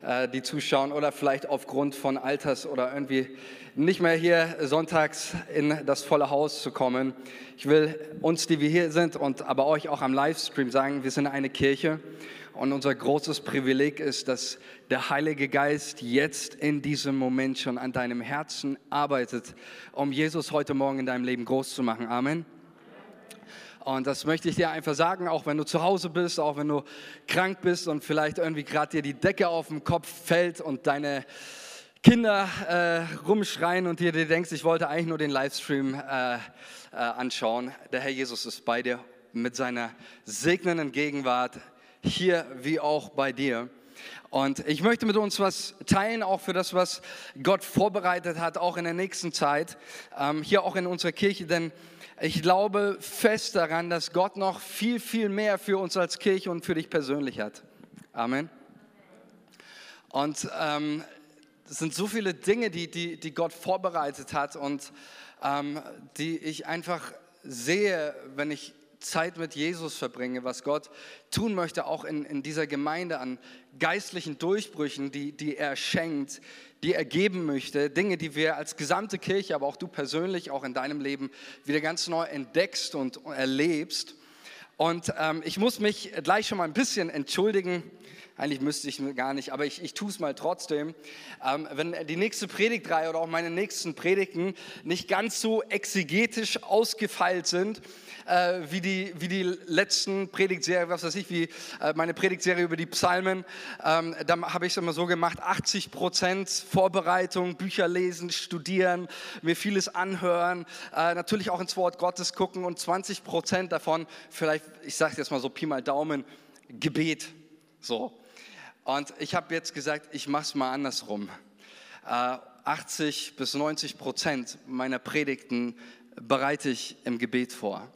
äh, die zuschauen oder vielleicht aufgrund von Alters oder irgendwie nicht mehr hier sonntags in das volle Haus zu kommen. Ich will uns, die wir hier sind und aber euch auch am Livestream sagen, wir sind eine Kirche und unser großes Privileg ist, dass der Heilige Geist jetzt in diesem Moment schon an deinem Herzen arbeitet, um Jesus heute Morgen in deinem Leben groß zu machen. Amen. Und das möchte ich dir einfach sagen, auch wenn du zu Hause bist, auch wenn du krank bist und vielleicht irgendwie gerade dir die Decke auf den Kopf fällt und deine Kinder äh, rumschreien und dir, dir denkst, ich wollte eigentlich nur den Livestream äh, äh, anschauen. Der Herr Jesus ist bei dir mit seiner segnenden Gegenwart hier wie auch bei dir. Und ich möchte mit uns was teilen, auch für das, was Gott vorbereitet hat, auch in der nächsten Zeit, ähm, hier auch in unserer Kirche, denn ich glaube fest daran, dass Gott noch viel, viel mehr für uns als Kirche und für dich persönlich hat. Amen. Und ähm, es sind so viele Dinge, die, die, die Gott vorbereitet hat und ähm, die ich einfach sehe, wenn ich Zeit mit Jesus verbringe, was Gott tun möchte, auch in, in dieser Gemeinde an geistlichen Durchbrüchen, die, die er schenkt, die er geben möchte, Dinge, die wir als gesamte Kirche, aber auch du persönlich, auch in deinem Leben wieder ganz neu entdeckst und erlebst. Und ähm, ich muss mich gleich schon mal ein bisschen entschuldigen. Eigentlich müsste ich gar nicht, aber ich, ich tue es mal trotzdem. Ähm, wenn die nächste Predigtreihe oder auch meine nächsten Predigten nicht ganz so exegetisch ausgefeilt sind, äh, wie, die, wie die letzten Predigtserien, was weiß ich, wie äh, meine Predigtserie über die Psalmen. Ähm, da habe ich es immer so gemacht, 80 Prozent Vorbereitung, Bücher lesen, studieren, mir vieles anhören, äh, natürlich auch ins Wort Gottes gucken und 20 Prozent davon, vielleicht, ich sage jetzt mal so Pi mal Daumen, Gebet. So. Und ich habe jetzt gesagt, ich mache es mal andersrum. 80 bis 90 Prozent meiner Predigten bereite ich im Gebet vor.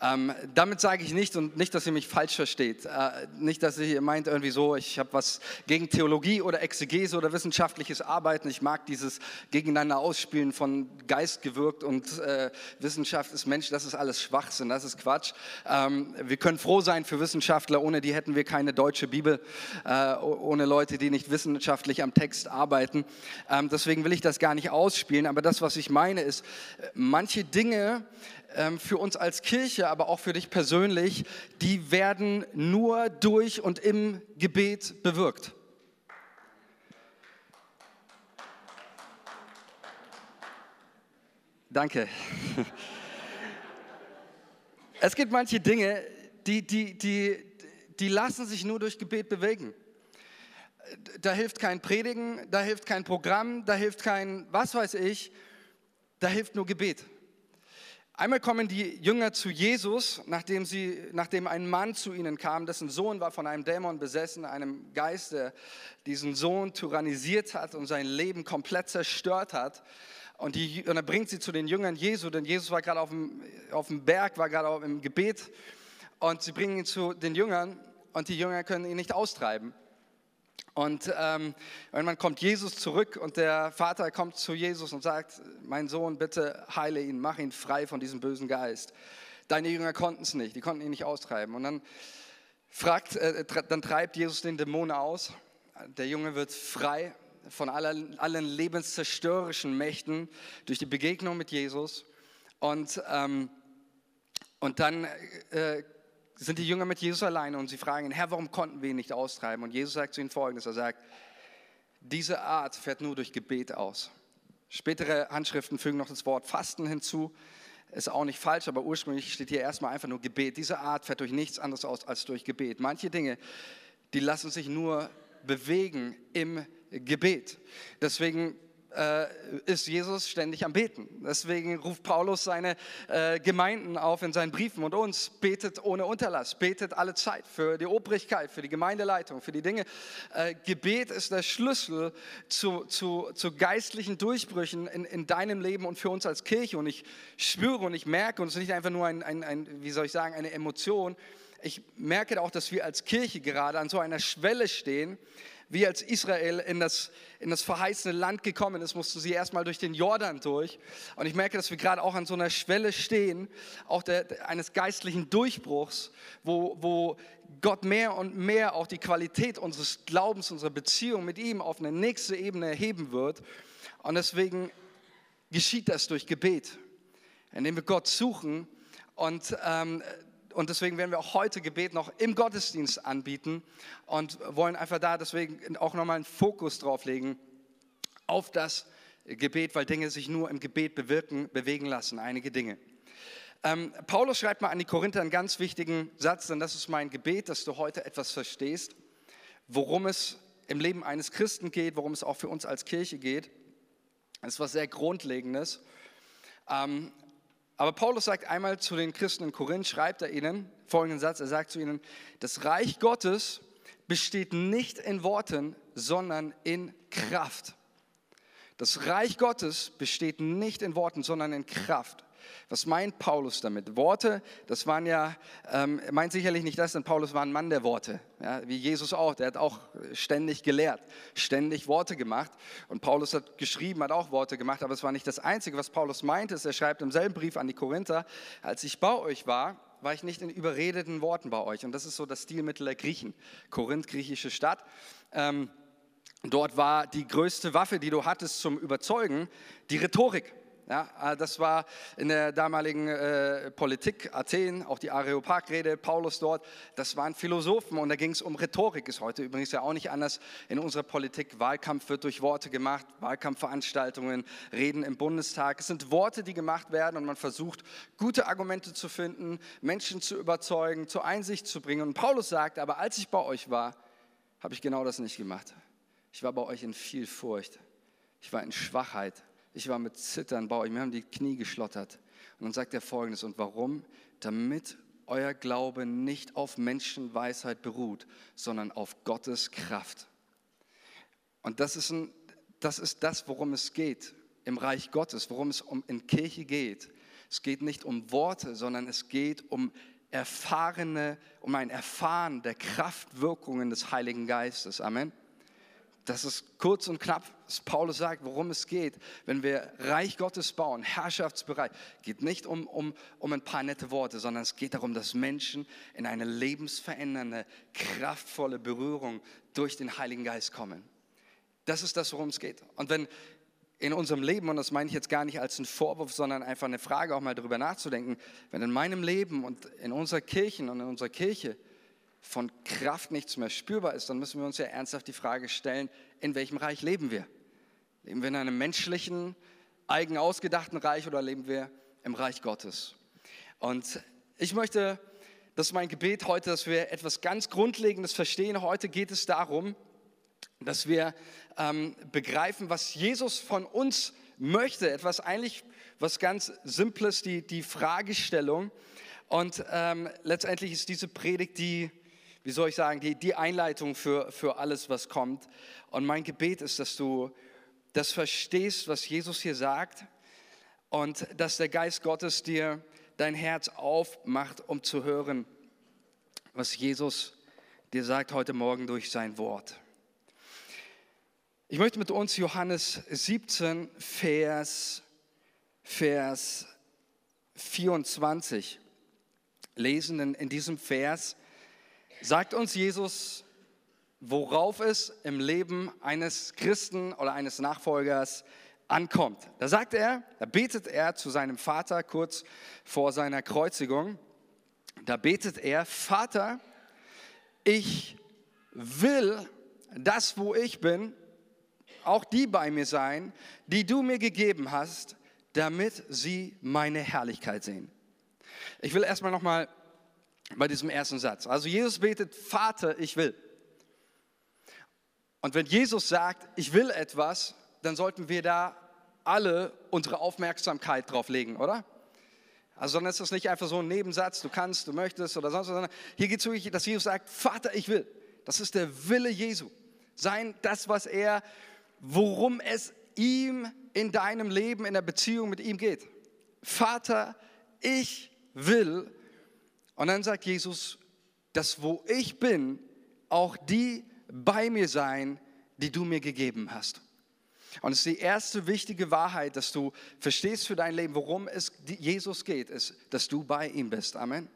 Ähm, damit sage ich nicht und nicht, dass ihr mich falsch versteht. Äh, nicht, dass ihr meint irgendwie so, ich habe was gegen Theologie oder Exegese oder wissenschaftliches Arbeiten. Ich mag dieses Gegeneinander ausspielen von Geist gewirkt und äh, Wissenschaft ist Mensch. Das ist alles Schwachsinn, das ist Quatsch. Ähm, wir können froh sein für Wissenschaftler. Ohne die hätten wir keine deutsche Bibel, äh, ohne Leute, die nicht wissenschaftlich am Text arbeiten. Ähm, deswegen will ich das gar nicht ausspielen. Aber das, was ich meine, ist, äh, manche Dinge für uns als Kirche, aber auch für dich persönlich, die werden nur durch und im Gebet bewirkt. Danke. Es gibt manche Dinge, die, die, die, die lassen sich nur durch Gebet bewegen. Da hilft kein Predigen, da hilft kein Programm, da hilft kein was weiß ich, da hilft nur Gebet. Einmal kommen die Jünger zu Jesus, nachdem, sie, nachdem ein Mann zu ihnen kam, dessen Sohn war von einem Dämon besessen, einem Geist, der diesen Sohn tyrannisiert hat und sein Leben komplett zerstört hat. Und, die, und er bringt sie zu den Jüngern Jesu, denn Jesus war gerade auf dem, auf dem Berg, war gerade im Gebet. Und sie bringen ihn zu den Jüngern und die Jünger können ihn nicht austreiben. Und ähm, irgendwann kommt Jesus zurück und der Vater kommt zu Jesus und sagt, mein Sohn, bitte heile ihn, mach ihn frei von diesem bösen Geist. Deine Jünger konnten es nicht, die konnten ihn nicht austreiben. Und dann, fragt, äh, dann treibt Jesus den Dämon aus. Der Junge wird frei von allen, allen lebenszerstörerischen Mächten durch die Begegnung mit Jesus. Und, ähm, und dann äh, sind die Jünger mit Jesus alleine und sie fragen ihn, Herr, warum konnten wir ihn nicht austreiben? Und Jesus sagt zu ihnen folgendes, er sagt, diese Art fährt nur durch Gebet aus. Spätere Handschriften fügen noch das Wort Fasten hinzu. Ist auch nicht falsch, aber ursprünglich steht hier erstmal einfach nur Gebet. Diese Art fährt durch nichts anderes aus als durch Gebet. Manche Dinge, die lassen sich nur bewegen im Gebet. Deswegen äh, ist Jesus ständig am Beten. Deswegen ruft Paulus seine äh, Gemeinden auf in seinen Briefen und uns, betet ohne Unterlass, betet alle Zeit für die Obrigkeit, für die Gemeindeleitung, für die Dinge. Äh, Gebet ist der Schlüssel zu, zu, zu geistlichen Durchbrüchen in, in deinem Leben und für uns als Kirche. Und ich spüre und ich merke, und es ist nicht einfach nur ein, ein, ein wie soll ich sagen, eine Emotion, ich merke auch, dass wir als Kirche gerade an so einer Schwelle stehen, wie als Israel in das, in das verheißene Land gekommen ist, musste sie erstmal durch den Jordan durch. Und ich merke, dass wir gerade auch an so einer Schwelle stehen, auch der, eines geistlichen Durchbruchs, wo, wo Gott mehr und mehr auch die Qualität unseres Glaubens, unserer Beziehung mit ihm auf eine nächste Ebene erheben wird. Und deswegen geschieht das durch Gebet, indem wir Gott suchen und ähm, und deswegen werden wir auch heute Gebet noch im Gottesdienst anbieten und wollen einfach da deswegen auch nochmal einen Fokus drauf legen auf das Gebet, weil Dinge sich nur im Gebet bewirken, bewegen lassen, einige Dinge. Ähm, Paulus schreibt mal an die Korinther einen ganz wichtigen Satz, denn das ist mein Gebet, dass du heute etwas verstehst, worum es im Leben eines Christen geht, worum es auch für uns als Kirche geht. Das ist was sehr Grundlegendes. Ähm, aber Paulus sagt einmal zu den Christen in Korinth, schreibt er ihnen folgenden Satz, er sagt zu ihnen, das Reich Gottes besteht nicht in Worten, sondern in Kraft. Das Reich Gottes besteht nicht in Worten, sondern in Kraft. Was meint Paulus damit? Worte, das waren ja, ähm, meint sicherlich nicht das, denn Paulus war ein Mann der Worte, ja, wie Jesus auch. Der hat auch ständig gelehrt, ständig Worte gemacht. Und Paulus hat geschrieben, hat auch Worte gemacht, aber es war nicht das Einzige, was Paulus meinte. Er schreibt im selben Brief an die Korinther, als ich bei euch war, war ich nicht in überredeten Worten bei euch. Und das ist so das Stilmittel der Griechen. Korinth, griechische Stadt. Ähm, dort war die größte Waffe, die du hattest zum Überzeugen, die Rhetorik. Ja, äh, das war in der damaligen äh, Politik Athen, auch die Areopag-Rede, Paulus dort, das waren Philosophen und da ging es um Rhetorik, ist heute übrigens ja auch nicht anders in unserer Politik. Wahlkampf wird durch Worte gemacht, Wahlkampfveranstaltungen, Reden im Bundestag. Es sind Worte, die gemacht werden und man versucht, gute Argumente zu finden, Menschen zu überzeugen, zur Einsicht zu bringen. Und Paulus sagt, aber als ich bei euch war, habe ich genau das nicht gemacht. Ich war bei euch in viel Furcht, ich war in Schwachheit ich war mit Zittern bei euch, mir haben die Knie geschlottert. Und dann sagt er folgendes, und warum? Damit euer Glaube nicht auf Menschenweisheit beruht, sondern auf Gottes Kraft. Und das ist, ein, das ist das, worum es geht im Reich Gottes, worum es um in Kirche geht. Es geht nicht um Worte, sondern es geht um erfahrene, um ein Erfahren der Kraftwirkungen des Heiligen Geistes. Amen. Das ist kurz und knapp, was Paulus sagt, worum es geht. Wenn wir Reich Gottes bauen, Herrschaftsbereich, geht nicht um, um, um ein paar nette Worte, sondern es geht darum, dass Menschen in eine lebensverändernde, kraftvolle Berührung durch den Heiligen Geist kommen. Das ist das, worum es geht. Und wenn in unserem Leben, und das meine ich jetzt gar nicht als einen Vorwurf, sondern einfach eine Frage, auch mal darüber nachzudenken, wenn in meinem Leben und in unserer Kirche und in unserer Kirche von Kraft nichts mehr spürbar ist, dann müssen wir uns ja ernsthaft die Frage stellen, in welchem Reich leben wir? Leben wir in einem menschlichen, eigen ausgedachten Reich oder leben wir im Reich Gottes? Und ich möchte, das ist mein Gebet heute, dass wir etwas ganz Grundlegendes verstehen. Heute geht es darum, dass wir ähm, begreifen, was Jesus von uns möchte. Etwas eigentlich, was ganz Simples, die, die Fragestellung. Und ähm, letztendlich ist diese Predigt die wie soll ich sagen, die, die Einleitung für, für alles, was kommt. Und mein Gebet ist, dass du das verstehst, was Jesus hier sagt und dass der Geist Gottes dir dein Herz aufmacht, um zu hören, was Jesus dir sagt heute Morgen durch sein Wort. Ich möchte mit uns Johannes 17, Vers, Vers 24 lesen. Denn in diesem Vers sagt uns Jesus, worauf es im Leben eines Christen oder eines Nachfolgers ankommt. Da sagt er, da betet er zu seinem Vater kurz vor seiner Kreuzigung. Da betet er, Vater, ich will das, wo ich bin, auch die bei mir sein, die du mir gegeben hast, damit sie meine Herrlichkeit sehen. Ich will erstmal nochmal bei diesem ersten Satz. Also Jesus betet, Vater, ich will. Und wenn Jesus sagt, ich will etwas, dann sollten wir da alle unsere Aufmerksamkeit drauf legen, oder? Also dann ist das nicht einfach so ein Nebensatz, du kannst, du möchtest oder sonst was, sondern hier geht es wirklich, dass Jesus sagt, Vater, ich will. Das ist der Wille Jesu. Sein, das, was er, worum es ihm in deinem Leben, in der Beziehung mit ihm geht. Vater, ich will und dann sagt Jesus, dass wo ich bin, auch die bei mir sein, die du mir gegeben hast. Und es ist die erste wichtige Wahrheit, dass du verstehst für dein Leben, worum es Jesus geht, ist, dass du bei ihm bist. Amen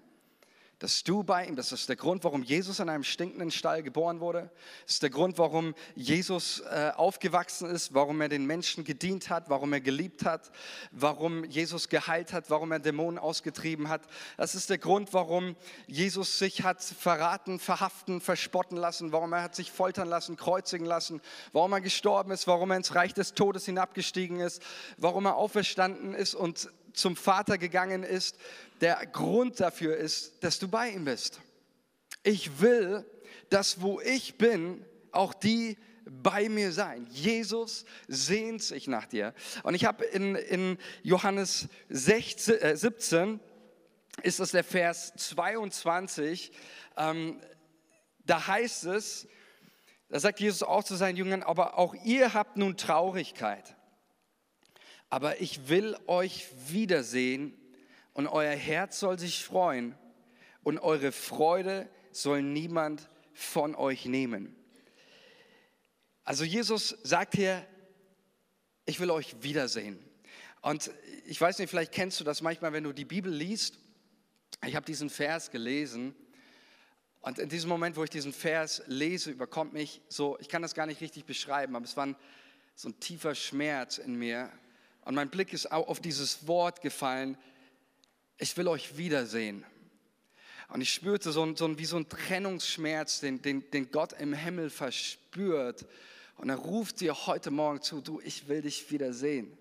dass du bei ihm, das ist der Grund, warum Jesus in einem stinkenden Stall geboren wurde. Das ist der Grund, warum Jesus äh, aufgewachsen ist, warum er den Menschen gedient hat, warum er geliebt hat, warum Jesus geheilt hat, warum er Dämonen ausgetrieben hat. Das ist der Grund, warum Jesus sich hat verraten, verhaften, verspotten lassen, warum er hat sich foltern lassen, kreuzigen lassen, warum er gestorben ist, warum er ins Reich des Todes hinabgestiegen ist, warum er auferstanden ist und zum Vater gegangen ist, der Grund dafür ist, dass du bei ihm bist. Ich will, dass wo ich bin, auch die bei mir sein. Jesus sehnt sich nach dir. Und ich habe in, in Johannes 16, äh, 17, ist das der Vers 22, ähm, da heißt es, da sagt Jesus auch zu seinen Jüngern, aber auch ihr habt nun Traurigkeit aber ich will euch wiedersehen und euer Herz soll sich freuen und eure Freude soll niemand von euch nehmen. Also Jesus sagt hier, ich will euch wiedersehen. Und ich weiß nicht, vielleicht kennst du das manchmal, wenn du die Bibel liest. Ich habe diesen Vers gelesen und in diesem Moment, wo ich diesen Vers lese, überkommt mich so, ich kann das gar nicht richtig beschreiben, aber es war ein, so ein tiefer Schmerz in mir, und mein Blick ist auch auf dieses Wort gefallen, ich will euch wiedersehen. Und ich spürte so, so wie so ein Trennungsschmerz, den, den, den Gott im Himmel verspürt. Und er ruft dir heute Morgen zu, du, ich will dich wiedersehen.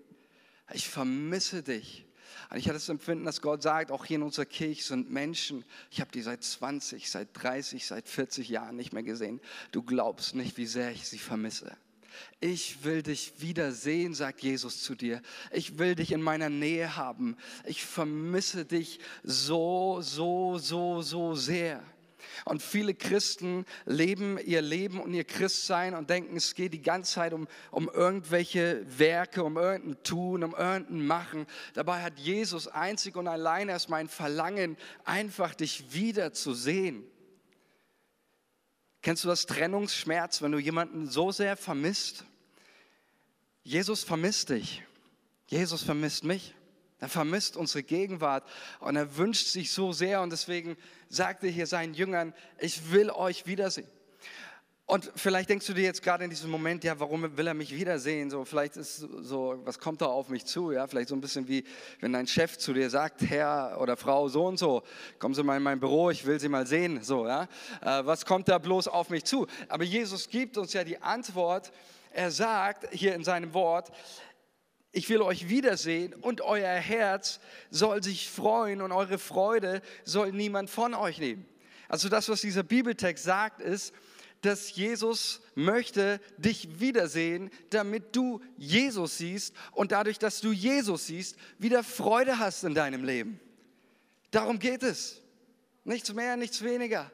Ich vermisse dich. Und ich hatte das Empfinden, dass Gott sagt, auch hier in unserer Kirche sind Menschen, ich habe die seit 20, seit 30, seit 40 Jahren nicht mehr gesehen. Du glaubst nicht, wie sehr ich sie vermisse. Ich will dich wiedersehen, sagt Jesus zu dir. Ich will dich in meiner Nähe haben. Ich vermisse dich so, so, so, so sehr. Und viele Christen leben ihr Leben und ihr Christsein und denken, es geht die ganze Zeit um, um irgendwelche Werke, um irgendein Tun, um irgendein Machen. Dabei hat Jesus einzig und allein erst mein Verlangen, einfach dich wiederzusehen. Kennst du das Trennungsschmerz, wenn du jemanden so sehr vermisst? Jesus vermisst dich. Jesus vermisst mich. Er vermisst unsere Gegenwart und er wünscht sich so sehr und deswegen sagt er hier seinen Jüngern, ich will euch wiedersehen. Und vielleicht denkst du dir jetzt gerade in diesem Moment, ja, warum will er mich wiedersehen? So, vielleicht ist so, was kommt da auf mich zu? Ja, vielleicht so ein bisschen wie, wenn dein Chef zu dir sagt, Herr oder Frau so und so, kommen Sie mal in mein Büro, ich will Sie mal sehen. So, ja, äh, was kommt da bloß auf mich zu? Aber Jesus gibt uns ja die Antwort. Er sagt hier in seinem Wort, ich will euch wiedersehen und euer Herz soll sich freuen und eure Freude soll niemand von euch nehmen. Also das, was dieser Bibeltext sagt, ist, dass Jesus möchte dich wiedersehen, damit du Jesus siehst und dadurch, dass du Jesus siehst, wieder Freude hast in deinem Leben. Darum geht es. Nichts mehr, nichts weniger.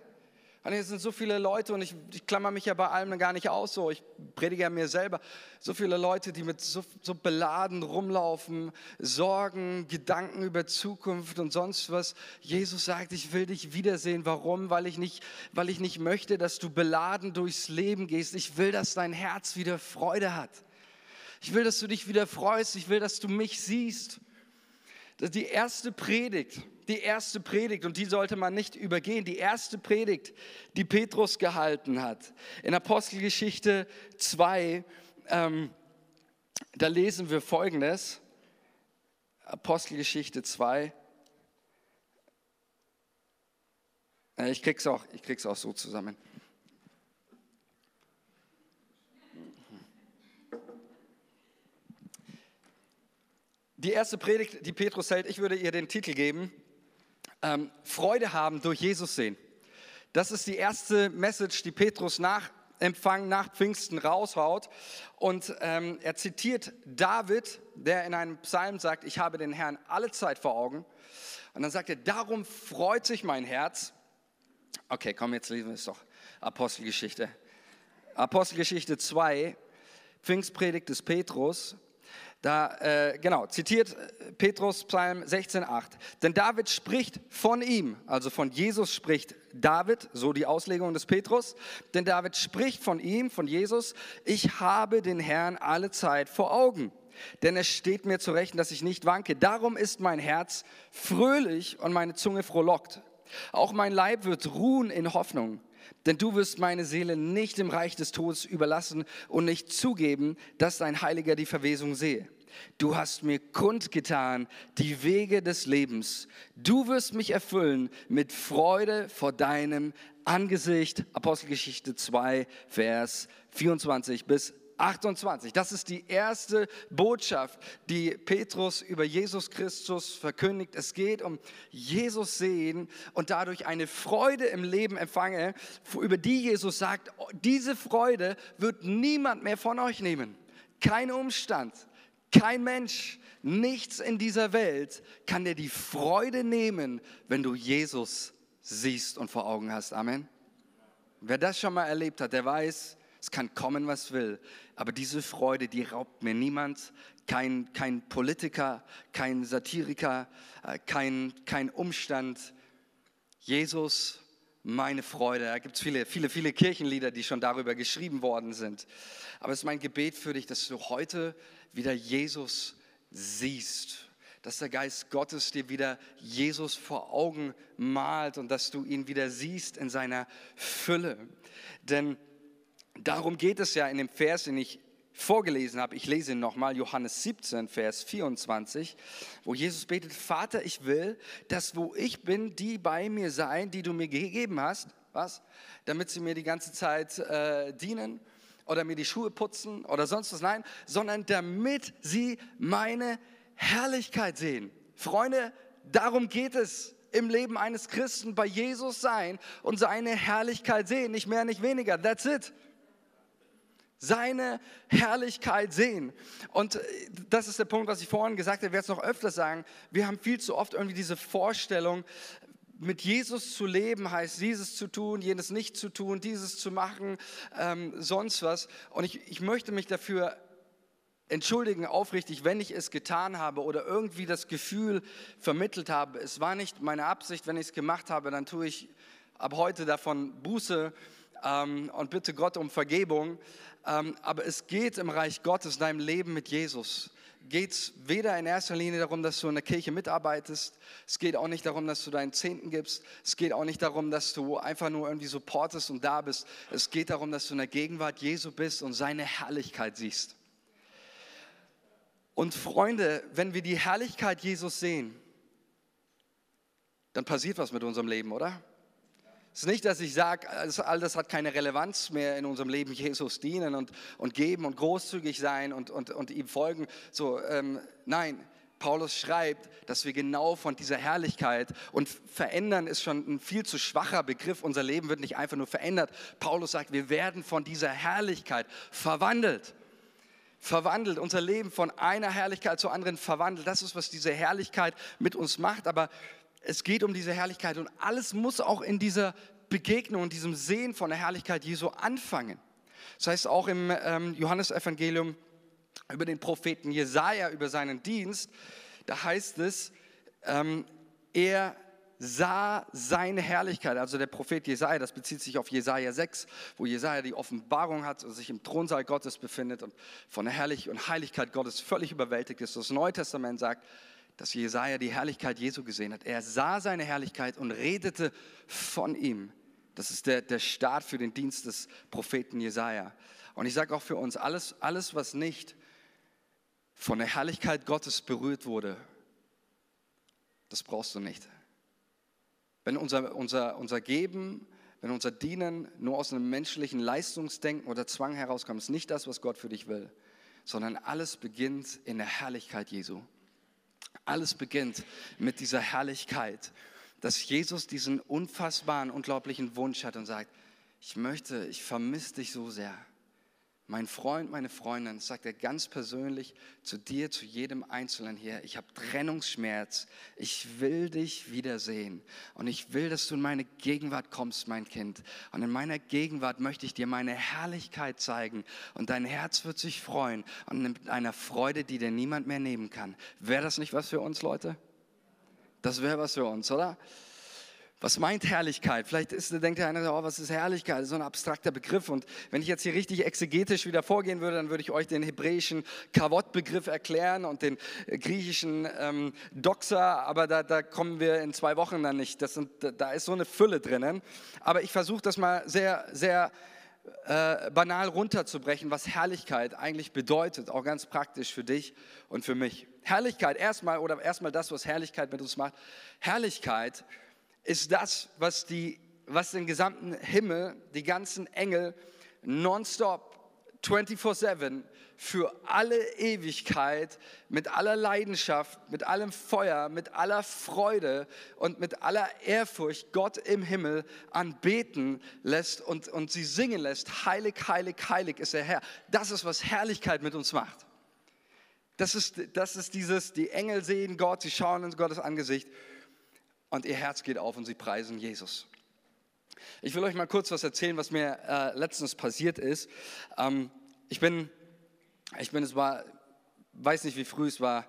Und hier sind so viele Leute und ich, ich klammer mich ja bei allem gar nicht aus so. Ich predige ja mir selber. So viele Leute, die mit so, so beladen rumlaufen, Sorgen, Gedanken über Zukunft und sonst was. Jesus sagt, ich will dich wiedersehen. Warum? Weil ich nicht, weil ich nicht möchte, dass du beladen durchs Leben gehst. Ich will, dass dein Herz wieder Freude hat. Ich will, dass du dich wieder freust. Ich will, dass du mich siehst. Das ist die erste Predigt die erste Predigt, und die sollte man nicht übergehen, die erste Predigt, die Petrus gehalten hat. In Apostelgeschichte 2, ähm, da lesen wir Folgendes. Apostelgeschichte 2. Äh, ich krieg's auch, ich krieg's auch so zusammen. Die erste Predigt, die Petrus hält, ich würde ihr den Titel geben, ähm, Freude haben durch Jesus sehen. Das ist die erste Message, die Petrus nach Empfang, nach Pfingsten raushaut. Und ähm, er zitiert David, der in einem Psalm sagt, ich habe den Herrn alle Zeit vor Augen. Und dann sagt er, darum freut sich mein Herz. Okay, komm, jetzt lesen wir es doch. Apostelgeschichte. Apostelgeschichte 2, Pfingstpredigt des Petrus. Da, äh, genau, zitiert äh, Petrus Psalm 16,8. Denn David spricht von ihm, also von Jesus spricht David, so die Auslegung des Petrus. Denn David spricht von ihm, von Jesus, ich habe den Herrn alle Zeit vor Augen. Denn es steht mir zu Rechten, dass ich nicht wanke. Darum ist mein Herz fröhlich und meine Zunge frohlockt. Auch mein Leib wird ruhen in Hoffnung. Denn du wirst meine Seele nicht im Reich des Todes überlassen und nicht zugeben, dass dein Heiliger die Verwesung sehe. Du hast mir kundgetan die Wege des Lebens. Du wirst mich erfüllen mit Freude vor deinem Angesicht. Apostelgeschichte 2, Vers 24 bis 28. Das ist die erste Botschaft, die Petrus über Jesus Christus verkündigt. Es geht um Jesus sehen und dadurch eine Freude im Leben empfangen, über die Jesus sagt, diese Freude wird niemand mehr von euch nehmen. Kein Umstand, kein Mensch, nichts in dieser Welt kann dir die Freude nehmen, wenn du Jesus siehst und vor Augen hast. Amen. Wer das schon mal erlebt hat, der weiß, es kann kommen, was will. Aber diese Freude, die raubt mir niemand. Kein, kein Politiker, kein Satiriker, äh, kein, kein Umstand. Jesus, meine Freude. Da gibt es viele, viele, viele Kirchenlieder, die schon darüber geschrieben worden sind. Aber es ist mein Gebet für dich, dass du heute wieder Jesus siehst, dass der Geist Gottes dir wieder Jesus vor Augen malt und dass du ihn wieder siehst in seiner Fülle. Denn darum geht es ja in dem Vers, den ich vorgelesen habe. Ich lese ihn nochmal, Johannes 17, Vers 24, wo Jesus betet, Vater, ich will, dass wo ich bin, die bei mir sein, die du mir gegeben hast. Was? Damit sie mir die ganze Zeit äh, dienen oder mir die Schuhe putzen oder sonst was, nein, sondern damit sie meine Herrlichkeit sehen. Freunde, darum geht es im Leben eines Christen, bei Jesus sein und seine Herrlichkeit sehen, nicht mehr, nicht weniger, that's it. Seine Herrlichkeit sehen. Und äh, das ist der Punkt, was ich vorhin gesagt habe, ich werde es noch öfter sagen. Wir haben viel zu oft irgendwie diese Vorstellung, mit Jesus zu leben heißt, dieses zu tun, jenes nicht zu tun, dieses zu machen, ähm, sonst was. Und ich, ich möchte mich dafür entschuldigen, aufrichtig, wenn ich es getan habe oder irgendwie das Gefühl vermittelt habe. Es war nicht meine Absicht, wenn ich es gemacht habe, dann tue ich ab heute davon Buße ähm, und bitte Gott um Vergebung. Ähm, aber es geht im Reich Gottes, deinem Leben mit Jesus geht es weder in erster Linie darum, dass du in der Kirche mitarbeitest. Es geht auch nicht darum, dass du deinen Zehnten gibst. Es geht auch nicht darum, dass du einfach nur irgendwie supportest und da bist. Es geht darum, dass du in der Gegenwart Jesu bist und seine Herrlichkeit siehst. Und Freunde, wenn wir die Herrlichkeit Jesus sehen, dann passiert was mit unserem Leben, oder? Es ist nicht, dass ich sage, all das hat keine Relevanz mehr in unserem Leben, Jesus dienen und, und geben und großzügig sein und, und, und ihm folgen. So, ähm, nein, Paulus schreibt, dass wir genau von dieser Herrlichkeit und verändern ist schon ein viel zu schwacher Begriff. Unser Leben wird nicht einfach nur verändert. Paulus sagt, wir werden von dieser Herrlichkeit verwandelt. Verwandelt, unser Leben von einer Herrlichkeit zur anderen verwandelt. Das ist, was diese Herrlichkeit mit uns macht. Aber es geht um diese Herrlichkeit und alles muss auch in dieser Begegnung, in diesem Sehen von der Herrlichkeit Jesu anfangen. Das heißt auch im ähm, Johannesevangelium über den Propheten Jesaja, über seinen Dienst, da heißt es, ähm, er sah seine Herrlichkeit, also der Prophet Jesaja, das bezieht sich auf Jesaja 6, wo Jesaja die Offenbarung hat und sich im Thronsaal Gottes befindet und von der Herrlichkeit und Heiligkeit Gottes völlig überwältigt ist. Das Neue Testament sagt, dass Jesaja die Herrlichkeit Jesu gesehen hat. Er sah seine Herrlichkeit und redete von ihm. Das ist der, der Start für den Dienst des Propheten Jesaja. Und ich sage auch für uns, alles, alles, was nicht von der Herrlichkeit Gottes berührt wurde, das brauchst du nicht. Wenn unser, unser, unser Geben, wenn unser Dienen nur aus einem menschlichen Leistungsdenken oder Zwang herauskommt, ist nicht das, was Gott für dich will, sondern alles beginnt in der Herrlichkeit Jesu. Alles beginnt mit dieser Herrlichkeit, dass Jesus diesen unfassbaren, unglaublichen Wunsch hat und sagt, ich möchte, ich vermisse dich so sehr. Mein Freund, meine Freundin, sagt er ganz persönlich zu dir, zu jedem Einzelnen hier, ich habe Trennungsschmerz, ich will dich wiedersehen und ich will, dass du in meine Gegenwart kommst, mein Kind. Und in meiner Gegenwart möchte ich dir meine Herrlichkeit zeigen und dein Herz wird sich freuen und mit einer Freude, die dir niemand mehr nehmen kann. Wäre das nicht was für uns, Leute? Das wäre was für uns, oder? Was meint Herrlichkeit? Vielleicht ist, denkt der eine, oh, was ist Herrlichkeit? Das ist so ein abstrakter Begriff. Und wenn ich jetzt hier richtig exegetisch wieder vorgehen würde, dann würde ich euch den hebräischen Kavot-Begriff erklären und den äh, griechischen ähm, Doxa, aber da, da kommen wir in zwei Wochen dann nicht. Sind, da ist so eine Fülle drinnen. Aber ich versuche das mal sehr, sehr äh, banal runterzubrechen, was Herrlichkeit eigentlich bedeutet, auch ganz praktisch für dich und für mich. Herrlichkeit erstmal oder erstmal das, was Herrlichkeit mit uns macht. Herrlichkeit ist das, was, die, was den gesamten Himmel, die ganzen Engel nonstop 24/7 für alle Ewigkeit mit aller Leidenschaft, mit allem Feuer, mit aller Freude und mit aller Ehrfurcht Gott im Himmel anbeten lässt und, und sie singen lässt. Heilig, heilig, heilig ist der Herr. Das ist, was Herrlichkeit mit uns macht. Das ist, das ist dieses, die Engel sehen Gott, sie schauen in Gottes Angesicht und ihr Herz geht auf und sie preisen Jesus. Ich will euch mal kurz was erzählen, was mir äh, letztens passiert ist. Ähm, ich bin, ich bin, es war, weiß nicht wie früh es war,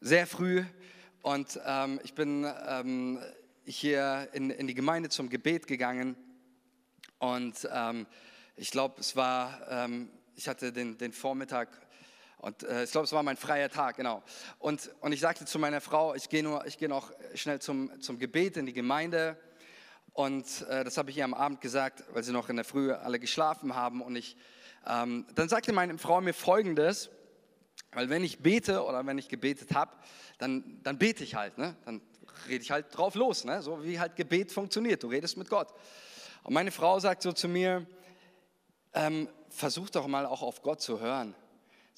sehr früh und ähm, ich bin ähm, hier in, in die Gemeinde zum Gebet gegangen und ähm, ich glaube, es war, ähm, ich hatte den, den Vormittag und äh, ich glaube, es war mein freier Tag, genau. Und, und ich sagte zu meiner Frau, ich gehe geh noch schnell zum, zum Gebet in die Gemeinde. Und äh, das habe ich ihr am Abend gesagt, weil sie noch in der Früh alle geschlafen haben. Und ich, ähm, dann sagte meine Frau mir Folgendes, weil wenn ich bete oder wenn ich gebetet habe, dann, dann bete ich halt, ne? dann rede ich halt drauf los, ne? so wie halt Gebet funktioniert, du redest mit Gott. Und meine Frau sagt so zu mir, ähm, versuch doch mal auch auf Gott zu hören.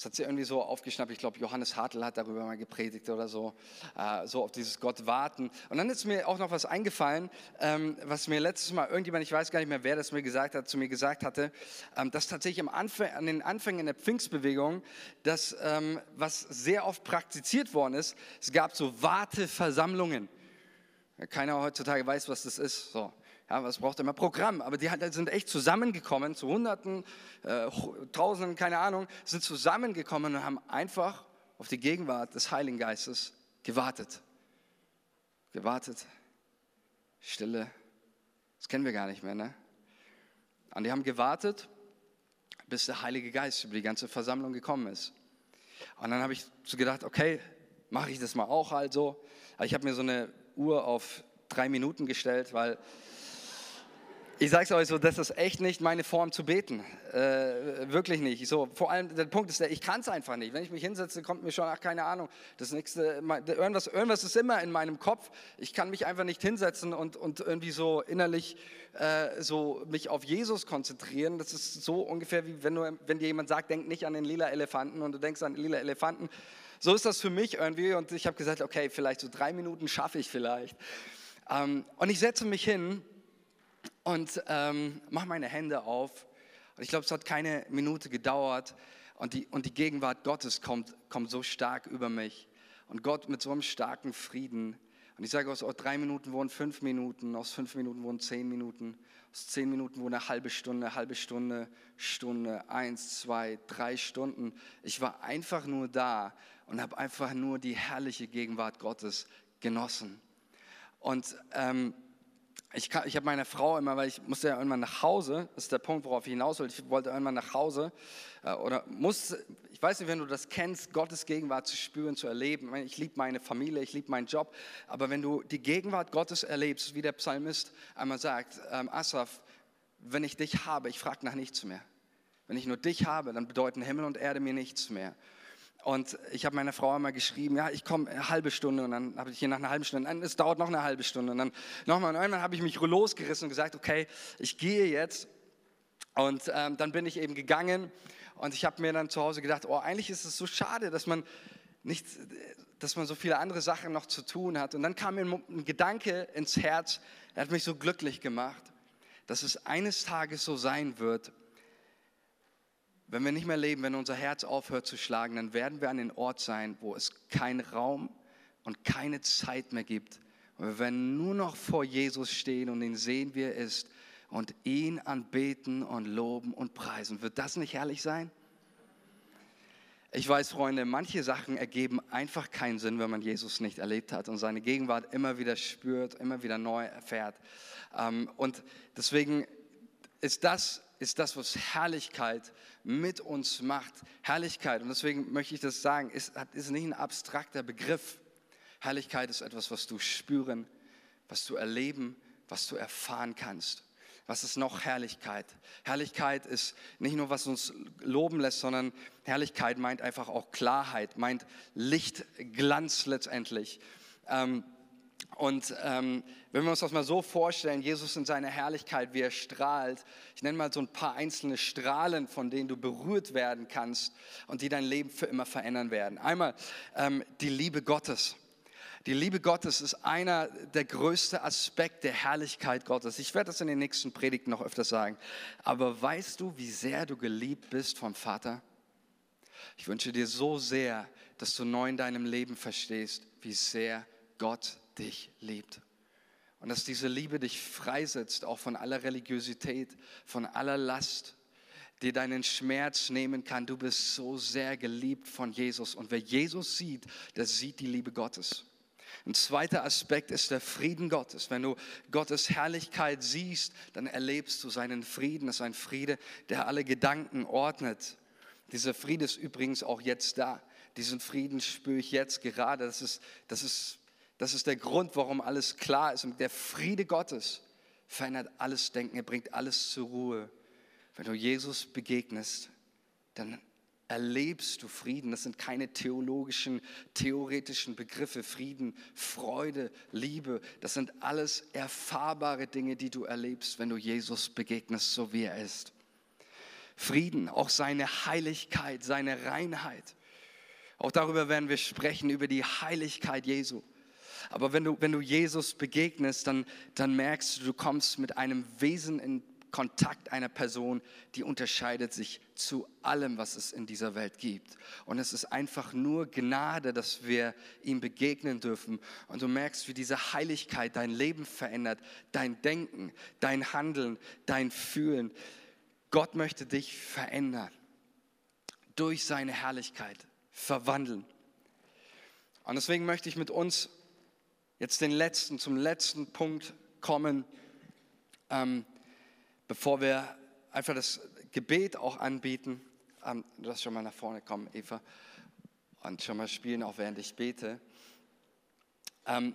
Das hat sie irgendwie so aufgeschnappt. Ich glaube, Johannes Hartl hat darüber mal gepredigt oder so, äh, so auf dieses Gott warten. Und dann ist mir auch noch was eingefallen, ähm, was mir letztes Mal irgendjemand, ich weiß gar nicht mehr, wer das mir gesagt hat, zu mir gesagt hatte, ähm, dass tatsächlich am Anfang, an den Anfängen der Pfingstbewegung, das, ähm, was sehr oft praktiziert worden ist, es gab so Warteversammlungen. Keiner heutzutage weiß, was das ist. So. Ja, was braucht immer Programm? Aber die sind echt zusammengekommen, zu Hunderten, äh, Tausenden, keine Ahnung, sind zusammengekommen und haben einfach auf die Gegenwart des Heiligen Geistes gewartet. Gewartet. Stille. Das kennen wir gar nicht mehr, ne? Und die haben gewartet, bis der Heilige Geist über die ganze Versammlung gekommen ist. Und dann habe ich so gedacht, okay, mache ich das mal auch also. ich habe mir so eine Uhr auf drei Minuten gestellt, weil ich sage es euch so, das ist echt nicht meine Form zu beten. Äh, wirklich nicht. So, vor allem, der Punkt ist der, ich kann es einfach nicht. Wenn ich mich hinsetze, kommt mir schon, ach, keine Ahnung, das nächste, irgendwas, irgendwas ist immer in meinem Kopf. Ich kann mich einfach nicht hinsetzen und, und irgendwie so innerlich äh, so mich auf Jesus konzentrieren. Das ist so ungefähr wie wenn, du, wenn dir jemand sagt, denk nicht an den lila Elefanten und du denkst an lila Elefanten. So ist das für mich irgendwie und ich habe gesagt, okay, vielleicht so drei Minuten schaffe ich vielleicht. Ähm, und ich setze mich hin und ähm, mache meine Hände auf. Und ich glaube, es hat keine Minute gedauert und die, und die Gegenwart Gottes kommt, kommt so stark über mich. Und Gott mit so einem starken Frieden. Und ich sage, aus drei Minuten wurden fünf Minuten, aus fünf Minuten wurden zehn Minuten, aus zehn Minuten wurde eine halbe Stunde, halbe Stunde, Stunde, eins, zwei, drei Stunden. Ich war einfach nur da und habe einfach nur die herrliche Gegenwart Gottes genossen. Und ähm, ich, ich habe meine Frau immer, weil ich musste ja irgendwann nach Hause, das ist der Punkt, worauf ich hinaus will, ich wollte irgendwann nach Hause äh, oder muss, ich weiß nicht, wenn du das kennst, Gottes Gegenwart zu spüren, zu erleben. Ich liebe meine Familie, ich liebe meinen Job, aber wenn du die Gegenwart Gottes erlebst, wie der Psalmist einmal sagt, ähm, Asaf, wenn ich dich habe, ich frage nach nichts mehr. Wenn ich nur dich habe, dann bedeuten Himmel und Erde mir nichts mehr. Und ich habe meiner Frau einmal geschrieben, ja, ich komme eine halbe Stunde. Und dann habe ich hier nach einer halben Stunde, es dauert noch eine halbe Stunde. Und dann nochmal und irgendwann habe ich mich losgerissen und gesagt, okay, ich gehe jetzt. Und ähm, dann bin ich eben gegangen. Und ich habe mir dann zu Hause gedacht, oh, eigentlich ist es so schade, dass man nicht, dass man so viele andere Sachen noch zu tun hat. Und dann kam mir ein Gedanke ins Herz, er hat mich so glücklich gemacht, dass es eines Tages so sein wird, wenn wir nicht mehr leben, wenn unser Herz aufhört zu schlagen, dann werden wir an den Ort sein, wo es keinen Raum und keine Zeit mehr gibt. Und wir werden nur noch vor Jesus stehen und ihn sehen, wie er ist und ihn anbeten und loben und preisen. Wird das nicht herrlich sein? Ich weiß, Freunde, manche Sachen ergeben einfach keinen Sinn, wenn man Jesus nicht erlebt hat und seine Gegenwart immer wieder spürt, immer wieder neu erfährt. Ähm, und deswegen ist das, ist das, was Herrlichkeit mit uns macht. Herrlichkeit, und deswegen möchte ich das sagen, ist, ist nicht ein abstrakter Begriff. Herrlichkeit ist etwas, was du spüren, was du erleben, was du erfahren kannst. Was ist noch Herrlichkeit? Herrlichkeit ist nicht nur, was uns loben lässt, sondern Herrlichkeit meint einfach auch Klarheit, meint Licht, Glanz letztendlich. Ähm, und ähm, wenn wir uns das mal so vorstellen, Jesus in seiner Herrlichkeit, wie er strahlt, ich nenne mal so ein paar einzelne Strahlen, von denen du berührt werden kannst und die dein Leben für immer verändern werden. Einmal ähm, die Liebe Gottes. Die Liebe Gottes ist einer der größten Aspekte der Herrlichkeit Gottes. Ich werde das in den nächsten Predigten noch öfter sagen. Aber weißt du, wie sehr du geliebt bist vom Vater? Ich wünsche dir so sehr, dass du neu in deinem Leben verstehst, wie sehr Gott dich liebt. Und dass diese Liebe dich freisetzt, auch von aller Religiosität, von aller Last, die deinen Schmerz nehmen kann. Du bist so sehr geliebt von Jesus. Und wer Jesus sieht, der sieht die Liebe Gottes. Ein zweiter Aspekt ist der Frieden Gottes. Wenn du Gottes Herrlichkeit siehst, dann erlebst du seinen Frieden. Das ist ein Friede, der alle Gedanken ordnet. Dieser Friede ist übrigens auch jetzt da. Diesen Frieden spüre ich jetzt gerade. Das ist, das ist, das ist der Grund, warum alles klar ist. Und der Friede Gottes verändert alles Denken. Er bringt alles zur Ruhe. Wenn du Jesus begegnest, dann erlebst du Frieden. Das sind keine theologischen, theoretischen Begriffe. Frieden, Freude, Liebe, das sind alles erfahrbare Dinge, die du erlebst, wenn du Jesus begegnest, so wie er ist. Frieden, auch seine Heiligkeit, seine Reinheit. Auch darüber werden wir sprechen, über die Heiligkeit Jesu. Aber wenn du, wenn du Jesus begegnest, dann, dann merkst du, du kommst mit einem Wesen in Kontakt einer Person, die unterscheidet sich zu allem, was es in dieser Welt gibt. Und es ist einfach nur Gnade, dass wir ihm begegnen dürfen. Und du merkst, wie diese Heiligkeit dein Leben verändert, dein Denken, dein Handeln, dein Fühlen. Gott möchte dich verändern, durch seine Herrlichkeit verwandeln. Und deswegen möchte ich mit uns jetzt den letzten, zum letzten Punkt kommen. Ähm, bevor wir einfach das Gebet auch anbieten, ähm, du darfst schon mal nach vorne kommen, Eva, und schon mal spielen, auch während ich bete. Ähm,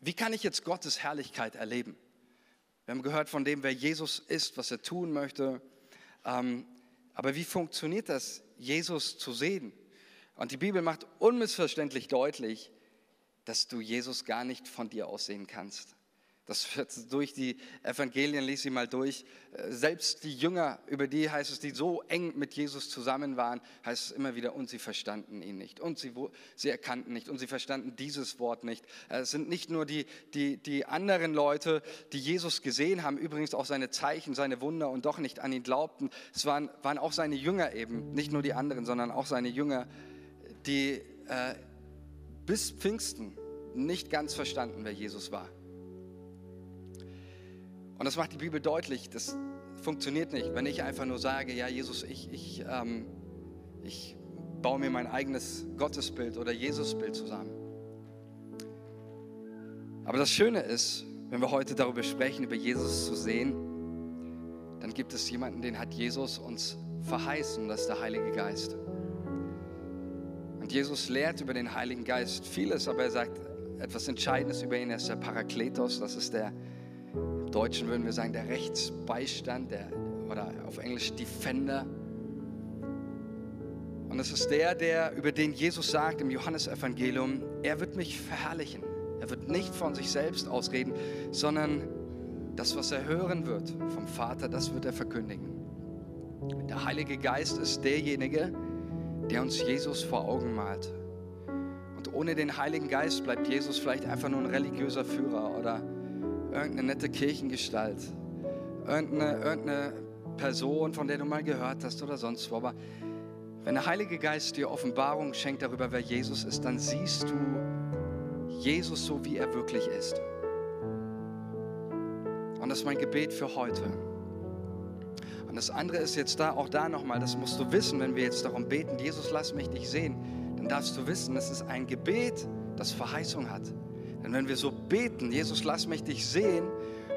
wie kann ich jetzt Gottes Herrlichkeit erleben? Wir haben gehört von dem, wer Jesus ist, was er tun möchte. Ähm, aber wie funktioniert das, Jesus zu sehen? Und die Bibel macht unmissverständlich deutlich, dass du Jesus gar nicht von dir aussehen kannst. Das wird durch die Evangelien, lese sie mal durch. Äh, selbst die Jünger, über die heißt es, die so eng mit Jesus zusammen waren, heißt es immer wieder, und sie verstanden ihn nicht. Und sie, sie erkannten nicht. Und sie verstanden dieses Wort nicht. Äh, es sind nicht nur die, die, die anderen Leute, die Jesus gesehen haben, übrigens auch seine Zeichen, seine Wunder und doch nicht an ihn glaubten. Es waren, waren auch seine Jünger eben, nicht nur die anderen, sondern auch seine Jünger, die äh, bis Pfingsten nicht ganz verstanden, wer Jesus war. Und das macht die Bibel deutlich, das funktioniert nicht, wenn ich einfach nur sage, ja Jesus, ich, ich, ähm, ich baue mir mein eigenes Gottesbild oder Jesusbild zusammen. Aber das Schöne ist, wenn wir heute darüber sprechen, über Jesus zu sehen, dann gibt es jemanden, den hat Jesus uns verheißen, das ist der Heilige Geist. Jesus lehrt über den Heiligen Geist vieles, aber er sagt etwas Entscheidendes über ihn, er ist der Parakletos, das ist der, Deutschen würden wir sagen, der Rechtsbeistand der, oder auf Englisch Defender. Und es ist der, der, über den Jesus sagt im Johannesevangelium, er wird mich verherrlichen. Er wird nicht von sich selbst ausreden, sondern das, was er hören wird vom Vater, das wird er verkündigen. Der Heilige Geist ist derjenige, der uns Jesus vor Augen malt. Und ohne den Heiligen Geist bleibt Jesus vielleicht einfach nur ein religiöser Führer oder irgendeine nette Kirchengestalt, irgendeine, irgendeine Person, von der du mal gehört hast oder sonst wo. Aber wenn der Heilige Geist dir Offenbarung schenkt darüber, wer Jesus ist, dann siehst du Jesus so, wie er wirklich ist. Und das ist mein Gebet für heute. Und das andere ist jetzt da, auch da nochmal, das musst du wissen, wenn wir jetzt darum beten, Jesus, lass mich dich sehen, dann darfst du wissen, es ist ein Gebet, das Verheißung hat. Denn wenn wir so beten, Jesus, lass mich dich sehen,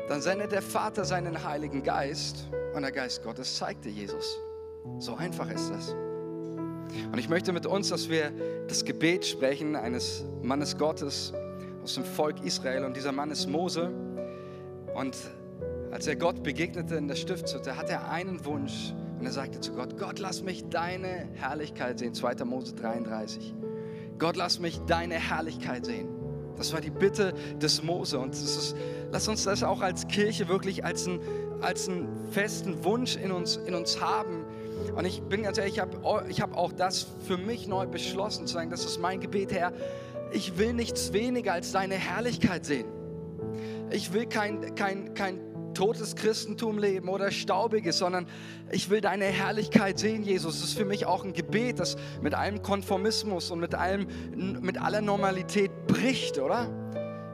dann sendet der Vater seinen Heiligen Geist und der Geist Gottes zeigt dir Jesus. So einfach ist das. Und ich möchte mit uns, dass wir das Gebet sprechen eines Mannes Gottes aus dem Volk Israel und dieser Mann ist Mose. Und als er Gott begegnete in der Stiftshütte, hat er einen Wunsch und er sagte zu Gott, Gott, lass mich deine Herrlichkeit sehen. 2. Mose 33. Gott, lass mich deine Herrlichkeit sehen. Das war die Bitte des Mose. Und ist, lass uns das auch als Kirche wirklich als, ein, als einen festen Wunsch in uns, in uns haben. Und ich bin ganz ehrlich, ich habe ich hab auch das für mich neu beschlossen, zu sagen, das ist mein Gebet, Herr. Ich will nichts weniger als deine Herrlichkeit sehen. Ich will kein, kein, kein totes Christentum leben oder staubiges, sondern ich will deine Herrlichkeit sehen, Jesus. Das ist für mich auch ein Gebet, das mit allem Konformismus und mit, allem, mit aller Normalität bricht, oder?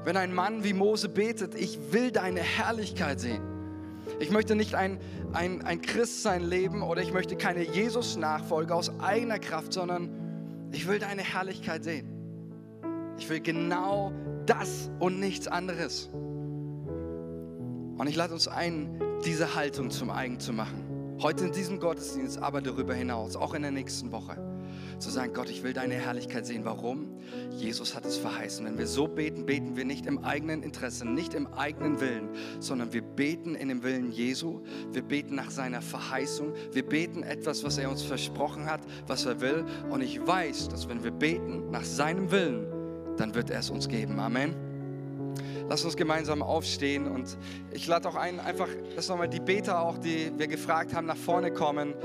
Wenn ein Mann wie Mose betet, ich will deine Herrlichkeit sehen. Ich möchte nicht ein, ein, ein Christsein leben oder ich möchte keine Jesus-Nachfolge aus eigener Kraft, sondern ich will deine Herrlichkeit sehen. Ich will genau das und nichts anderes. Und ich lade uns ein, diese Haltung zum eigen zu machen. Heute in diesem Gottesdienst, aber darüber hinaus, auch in der nächsten Woche. Zu sagen, Gott, ich will deine Herrlichkeit sehen. Warum? Jesus hat es verheißen. Wenn wir so beten, beten wir nicht im eigenen Interesse, nicht im eigenen Willen, sondern wir beten in dem Willen Jesu. Wir beten nach seiner Verheißung. Wir beten etwas, was er uns versprochen hat, was er will. Und ich weiß, dass wenn wir beten nach seinem Willen, dann wird er es uns geben. Amen. Lass uns gemeinsam aufstehen und ich lade auch ein, einfach, dass nochmal die Beter auch, die wir gefragt haben, nach vorne kommen.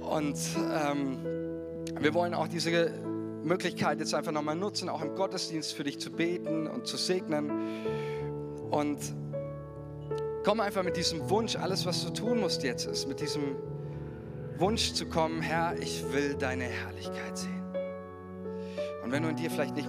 Und ähm, wir wollen auch diese Möglichkeit jetzt einfach nochmal nutzen, auch im Gottesdienst für dich zu beten und zu segnen. Und komm einfach mit diesem Wunsch, alles was du tun musst jetzt ist, mit diesem Wunsch zu kommen, Herr, ich will deine Herrlichkeit sehen. Und wenn du in dir vielleicht nicht